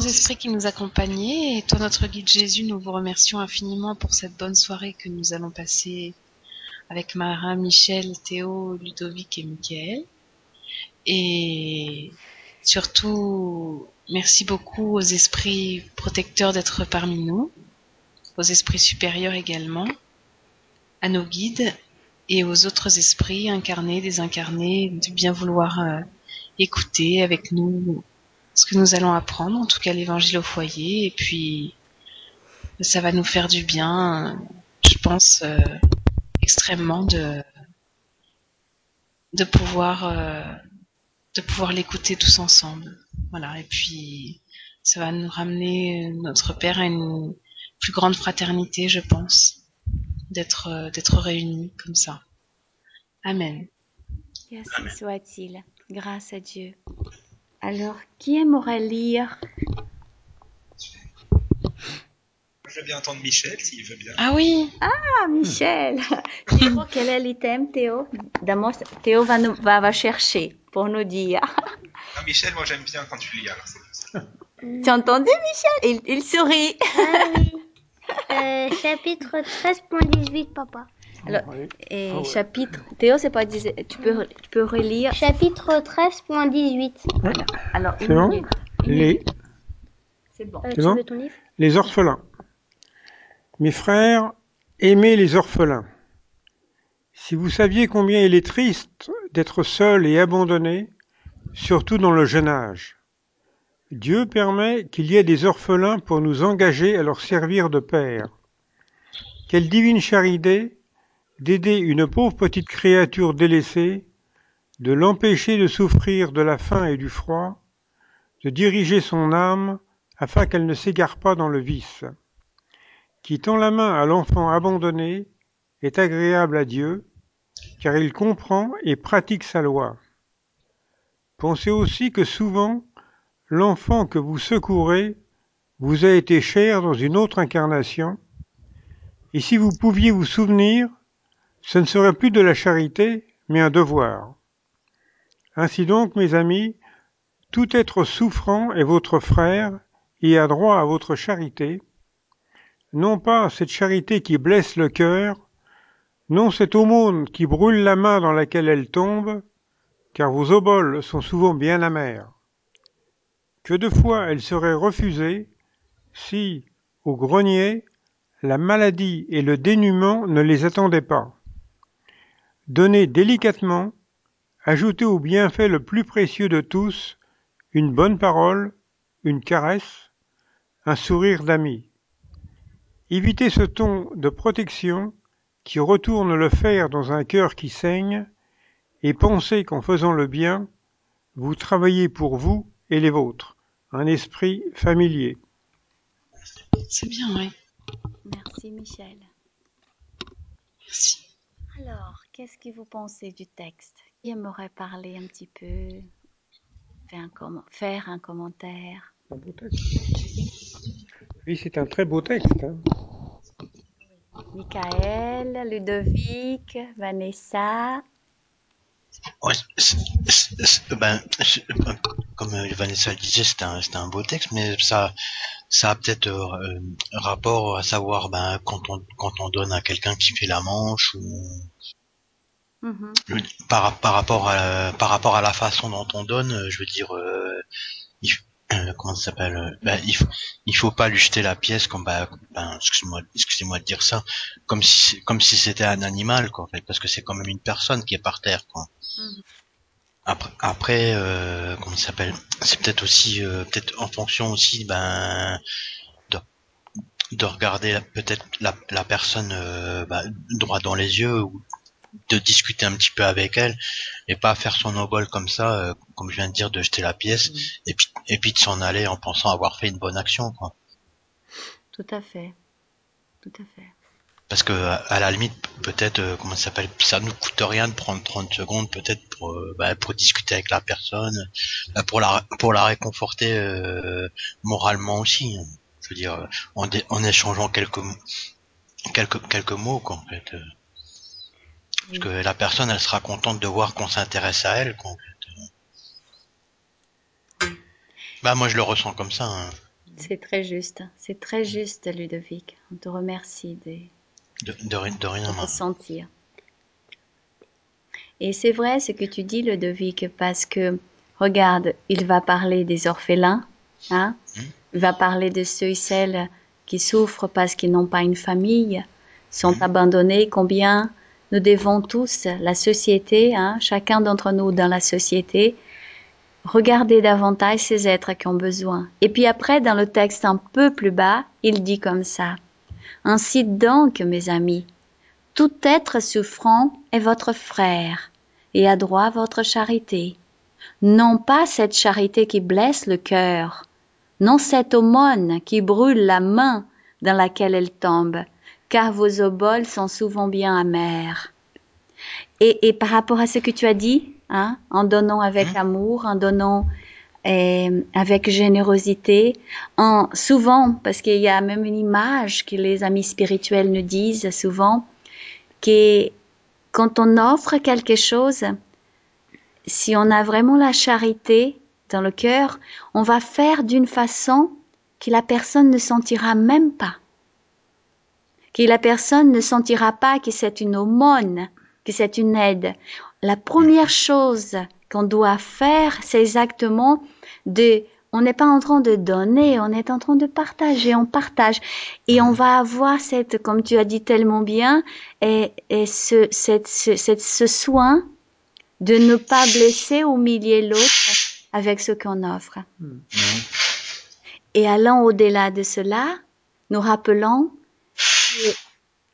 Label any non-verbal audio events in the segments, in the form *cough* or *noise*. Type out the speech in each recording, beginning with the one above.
esprits qui nous accompagnaient. Et toi, notre guide Jésus, nous vous remercions infiniment pour cette bonne soirée que nous allons passer avec Marin, Michel, Théo, Ludovic et Michael. Et surtout, merci beaucoup aux esprits protecteurs d'être parmi nous, aux esprits supérieurs également, à nos guides et aux autres esprits incarnés, désincarnés, de bien vouloir euh, écouter avec nous ce que nous allons apprendre, en tout cas l'évangile au foyer, et puis ça va nous faire du bien, je pense, euh, extrêmement de de pouvoir euh, pouvoir l'écouter tous ensemble. Voilà, et puis ça va nous ramener notre Père à une plus grande fraternité, je pense, d'être euh, d'être réunis comme ça. Amen. Ainsi soit-il. Grâce à Dieu. Alors, qui aimerait lire? Je veux bien entendre Michel, s'il veut bien. Ah oui Ah, Michel Théo, quel est l'item, Théo? D'abord, Théo va, nous, va, va chercher pour nous dire. Ah, Michel, moi j'aime bien quand tu lis, alors c'est. Tu as entendu, Michel? Il, il sourit. Ah oui. Euh, chapitre 13.18, papa. Alors, et chapitre... Théo, c'est pas... dix- Tu peux, tu peux relire Chapitre 13.18. Alors, C'est une bon les, minute. C'est bon. Euh, C'est tu bon veux ton livre? Les orphelins. Mes frères, aimez les orphelins. Si vous saviez combien il est triste d'être seul et abandonné, surtout dans le jeune âge. Dieu permet qu'il y ait des orphelins pour nous engager à leur servir de père. Quelle divine charité d'aider une pauvre petite créature délaissée, de l'empêcher de souffrir de la faim et du froid, de diriger son âme afin qu'elle ne s'égare pas dans le vice. Qui tend la main à l'enfant abandonné est agréable à Dieu, car il comprend et pratique sa loi. Pensez aussi que souvent, l'enfant que vous secourez vous a été cher dans une autre incarnation, et si vous pouviez vous souvenir, ce ne serait plus de la charité, mais un devoir. Ainsi donc, mes amis, tout être souffrant est votre frère et a droit à votre charité, non pas cette charité qui blesse le cœur, non cette aumône qui brûle la main dans laquelle elle tombe, car vos oboles sont souvent bien amères. Que de fois elle serait refusée si, au grenier, la maladie et le dénuement ne les attendaient pas. Donnez délicatement, ajoutez au bienfait le plus précieux de tous une bonne parole, une caresse, un sourire d'ami. Évitez ce ton de protection qui retourne le fer dans un cœur qui saigne, et pensez qu'en faisant le bien, vous travaillez pour vous et les vôtres, un esprit familier. C'est bien, oui. Merci, Michel. Merci. Alors, qu'est-ce que vous pensez du texte? Qui aimerait parler un petit peu? Faire un, com- faire un commentaire? Un beau texte. Oui, c'est un très beau texte. hein. Michael, Ludovic, Vanessa. Ouais, c'est- c'est- c'est- ben, comme euh, Vanessa le disait, c'était un, un beau texte, mais ça, ça a peut-être euh, euh, rapport à savoir ben, quand on quand on donne à quelqu'un qui fait la manche ou Mhm. par par rapport à par rapport à la façon dont on donne, je veux dire, euh, il, euh, comment ça s'appelle ben, il faut il faut pas lui jeter la pièce comme ben, ben, excusez-moi excusez-moi de dire ça comme si comme si c'était un animal quoi en fait parce que c'est quand même une personne qui est par terre quoi. Mhm. Après, après euh, comment ça s'appelle? C'est peut-être aussi, euh, peut-être en fonction aussi, ben, de, de regarder la- peut-être la, la personne euh, bah, droit dans les yeux ou de discuter un petit peu avec elle et pas faire son obol comme ça, euh, comme je viens de dire, de jeter la pièce et puis et puis de s'en aller en pensant avoir fait une bonne action, quoi. Tout à fait. Tout à fait. Parce que à la limite, peut-être, euh, comment ça s'appelle, ça nous coûte rien de prendre 30 secondes, peut-être pour euh, bah, pour discuter avec la personne, bah, pour la pour la réconforter euh, moralement aussi. hein. Je veux dire, euh, en, en échangeant quelques quelques quelques mots, quoi, en fait. euh. Parce que la personne, elle sera contente de voir qu'on s'intéresse à elle, quoi. en fait. Bah moi je le ressens comme ça. hein. C'est très juste. C'est très juste, Ludovic. On te remercie de, De, de, ri- de rien. ressentir. Et c'est vrai ce que tu dis, Ludovic, parce que, regarde, il va parler des orphelins, hein? Il va parler de ceux et celles qui souffrent parce qu'ils n'ont pas une famille, sont abandonnés. Combien nous devons tous, la société, hein, chacun d'entre nous dans la société, regarder davantage ces êtres qui ont besoin. Et puis après, dans le texte un peu plus bas, il dit comme ça. Ainsi donc, mes amis, tout être souffrant est votre frère, et a droit à votre charité. Non pas cette charité qui blesse le cœur, non cette aumône qui brûle la main dans laquelle elle tombe, car vos oboles sont souvent bien amères. Et, et par rapport à ce que tu as dit, hein, en donnant avec Mhm. amour, en donnant euh, avec générosité, en souvent, parce qu'il y a même une image que les amis spirituels nous disent souvent, que quand on offre quelque chose, si on a vraiment la charité dans le cœur, on va faire d'une façon que la personne ne sentira même pas. Que la personne ne sentira pas que c'est une aumône, que c'est une aide. La première chose qu'on doit faire, c'est exactement de, on n'est pas en train de donner, on est en train de partager, on partage. Et on va avoir cette, comme tu as dit tellement bien, et, et ce, cette, ce, cette- ce soin de ne pas blesser, humilier l'autre avec ce qu'on offre. Mhm. Et allant au-delà de cela, nous rappelons que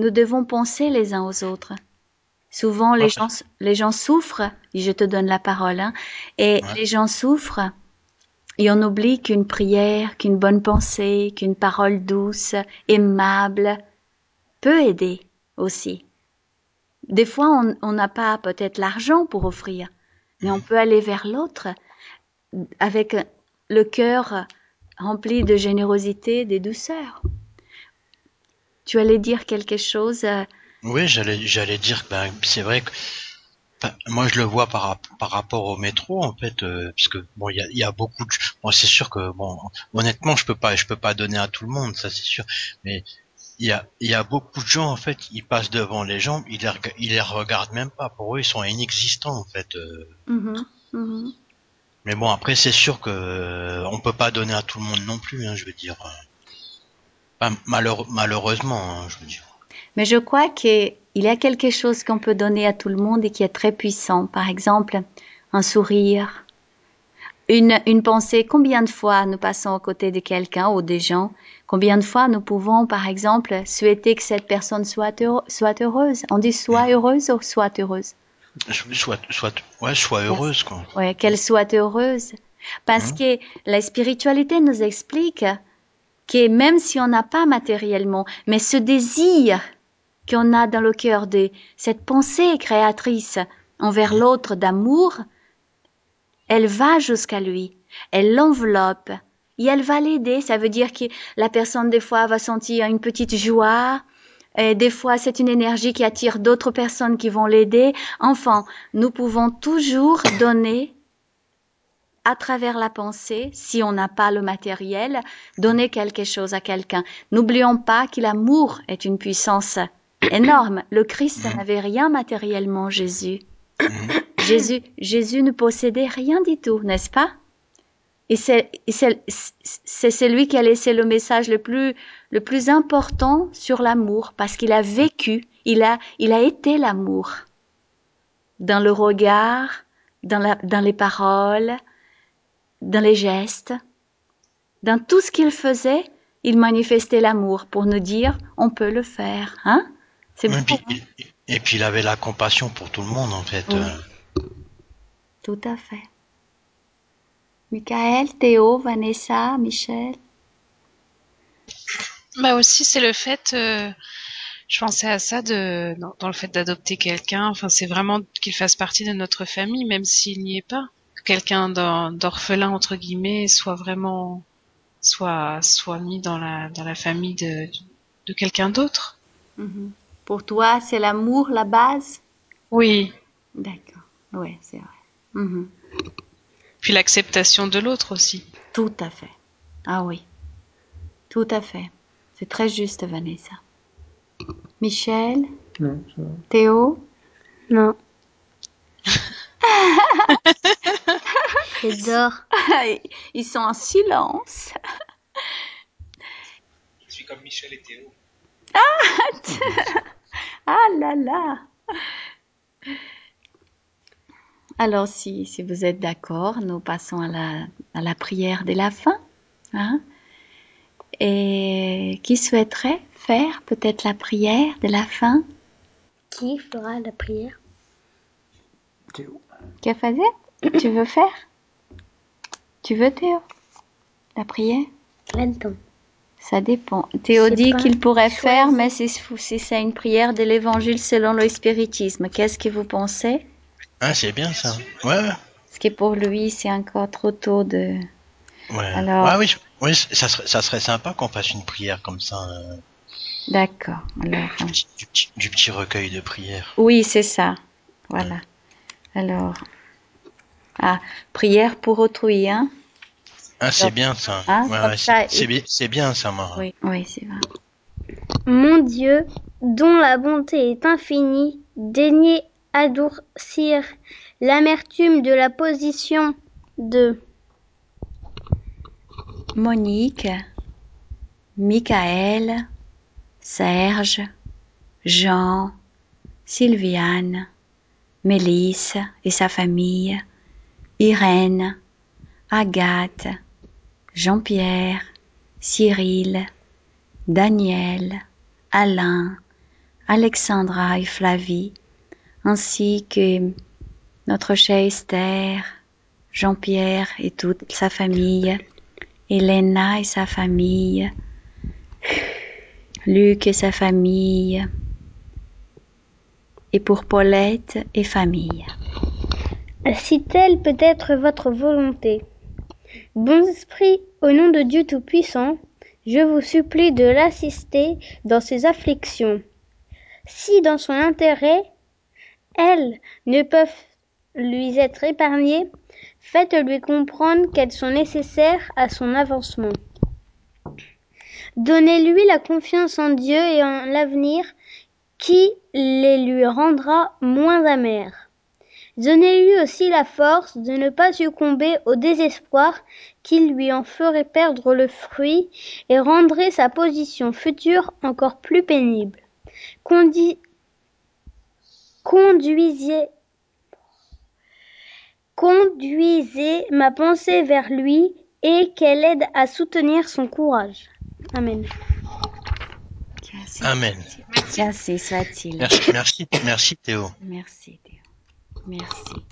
nous devons penser les uns aux autres. Souvent, les Ouais. gens, les gens souffrent, je te donne la parole, hein, et Ouais. les gens souffrent, et on oublie qu'une prière, qu'une bonne pensée, qu'une parole douce, aimable, peut aider aussi. Des fois, on- n'a pas peut-être l'argent pour offrir, mais on peut aller vers l'autre avec le cœur rempli de générosité, de douceur. Tu allais dire quelque chose euh, Oui, j'allais j'allais dire que ben, c'est vrai que enfin, moi je le vois par, rap- par rapport au métro en fait euh, parce que bon il y a, il y a beaucoup de bon c'est sûr que bon honnêtement je peux pas je peux pas donner à tout le monde ça c'est sûr mais il y a y a beaucoup de gens en fait ils passent devant les gens ils les ils les regardent même pas pour eux ils sont inexistants en fait euh. mhm, mhm. mais bon après c'est sûr que euh, on peut pas donner à tout le monde non plus hein, je veux dire Enfin, malheure- malheureusement hein, je veux dire Mais je crois qu'il y a quelque chose qu'on peut donner à tout le monde et qui est très puissant. Par exemple, un sourire, une, une pensée. Combien de fois nous passons aux côtés de quelqu'un ou des gens? Combien de fois nous pouvons, par exemple, souhaiter que cette personne soit, soit heureuse? On dit soit heureuse ou soit heureuse? Soit soit ouais soit heureuse quoi Ouais, qu'elle soit heureuse. Parce Mhm. que la spiritualité nous explique que même si on n'a pas matériellement, mais ce désir qu'on a dans le cœur de cette pensée créatrice envers l'autre d'amour, elle va jusqu'à lui, elle l'enveloppe et elle va l'aider. Ça veut dire que la personne des fois va sentir une petite joie, et des fois c'est une énergie qui attire d'autres personnes qui vont l'aider. Enfin, nous pouvons toujours donner à travers la pensée, si on n'a pas le matériel, donner quelque chose à quelqu'un. N'oublions pas que l'amour est une puissance énorme. Le Christ n'avait rien matériellement, Jésus. *coughs* Jésus, Jésus ne possédait rien du tout, n'est-ce pas? Et c'est celui qui a laissé le message le plus, le plus important sur l'amour, parce qu'il a vécu, il a, il a été l'amour. Dans le regard, dans, la, dans les paroles, dans les gestes, dans tout ce qu'il faisait, il manifestait l'amour pour nous dire on peut le faire, hein? C'est Et beau, puis, hein et, puis il avait la compassion pour tout le monde en fait. Oui. euh. Tout à fait. Michael, Théo, Vanessa, Michel. Bah aussi, c'est le fait, euh, je pensais à ça de, dans, dans le fait d'adopter quelqu'un. Enfin, c'est vraiment qu'il fasse partie de notre famille, même s'il n'y est pas. Que Quelqu'un d'or- d'orphelin entre guillemets soit vraiment, soit, soit mis dans la dans la famille de de quelqu'un d'autre. Mhm. Pour toi, c'est l'amour la base? Oui, D'accord. Ouais, c'est vrai. Mhm. Puis l'acceptation de l'autre aussi. Tout à fait. Ah oui. Tout à fait. C'est très juste, Vanessa. Michel, Non, ça va. Théo, Non. *laughs* J'adore. ils sont en silence. Je suis comme Michel et Théo. Ah *laughs* là là. Alors, si, si vous êtes d'accord, nous passons à la, à la prière de la fin. hein. Et qui souhaiterait faire peut-être la prière de la fin? Qui fera la prière? Théo. Faisait? Tu veux faire? Tu veux, Théo La prière? Là-dedans. Ça dépend. Théo C'est dit pas qu'il pourrait choisi. faire, mais si, si c'est une prière de l'évangile selon le spiritisme, qu'est-ce que vous pensez? Ah, c'est bien ça. Ouais. Parce que pour lui, c'est encore trop tôt de... Ouais. Alors- Ouais, oui, je- oui, ça serait, ça serait sympa qu'on fasse une prière comme ça, euh, D'accord. Alors, du, petit, du petit- du petit recueil de prières. oui, c'est ça. Voilà. Alors, ah, prière pour autrui, hein Ah, c'est bien ça. hein, Ouais, comme ouais, ça, c'est c'est il- bien, c'est bien ça, Mara. Oui, oui, c'est vrai. Mon Dieu, dont la bonté est infinie, daignez adoucir l'amertume de la position de Monique, Michael, Serge, Jean, Sylviane, Mélisse et sa famille, Irène, Agathe, Jean-Pierre, Cyril, Daniel, Alain, Alexandra et Flavie, ainsi que notre chère Esther, Jean-Pierre et toute sa famille, Elena et sa famille, Luc et sa famille, et pour Paulette et famille. Si telle peut être votre volonté. Bon esprit, au nom de Dieu Tout-Puissant, je vous supplie de l'assister dans ses afflictions. Si dans son intérêt, elles ne peuvent lui être épargnées, faites-lui comprendre qu'elles sont nécessaires à son avancement. Donnez-lui la confiance en Dieu et en l'avenir qui les lui rendra moins amères. Donnez-lui aussi la force de ne pas succomber au désespoir qui lui en ferait perdre le fruit et rendrait sa position future encore plus pénible. Condi- Conduisez, conduisez ma pensée vers lui et qu'elle aide à soutenir son courage. Amen. Amen. soit-il. Merci, merci, merci Théo. Merci. Merci.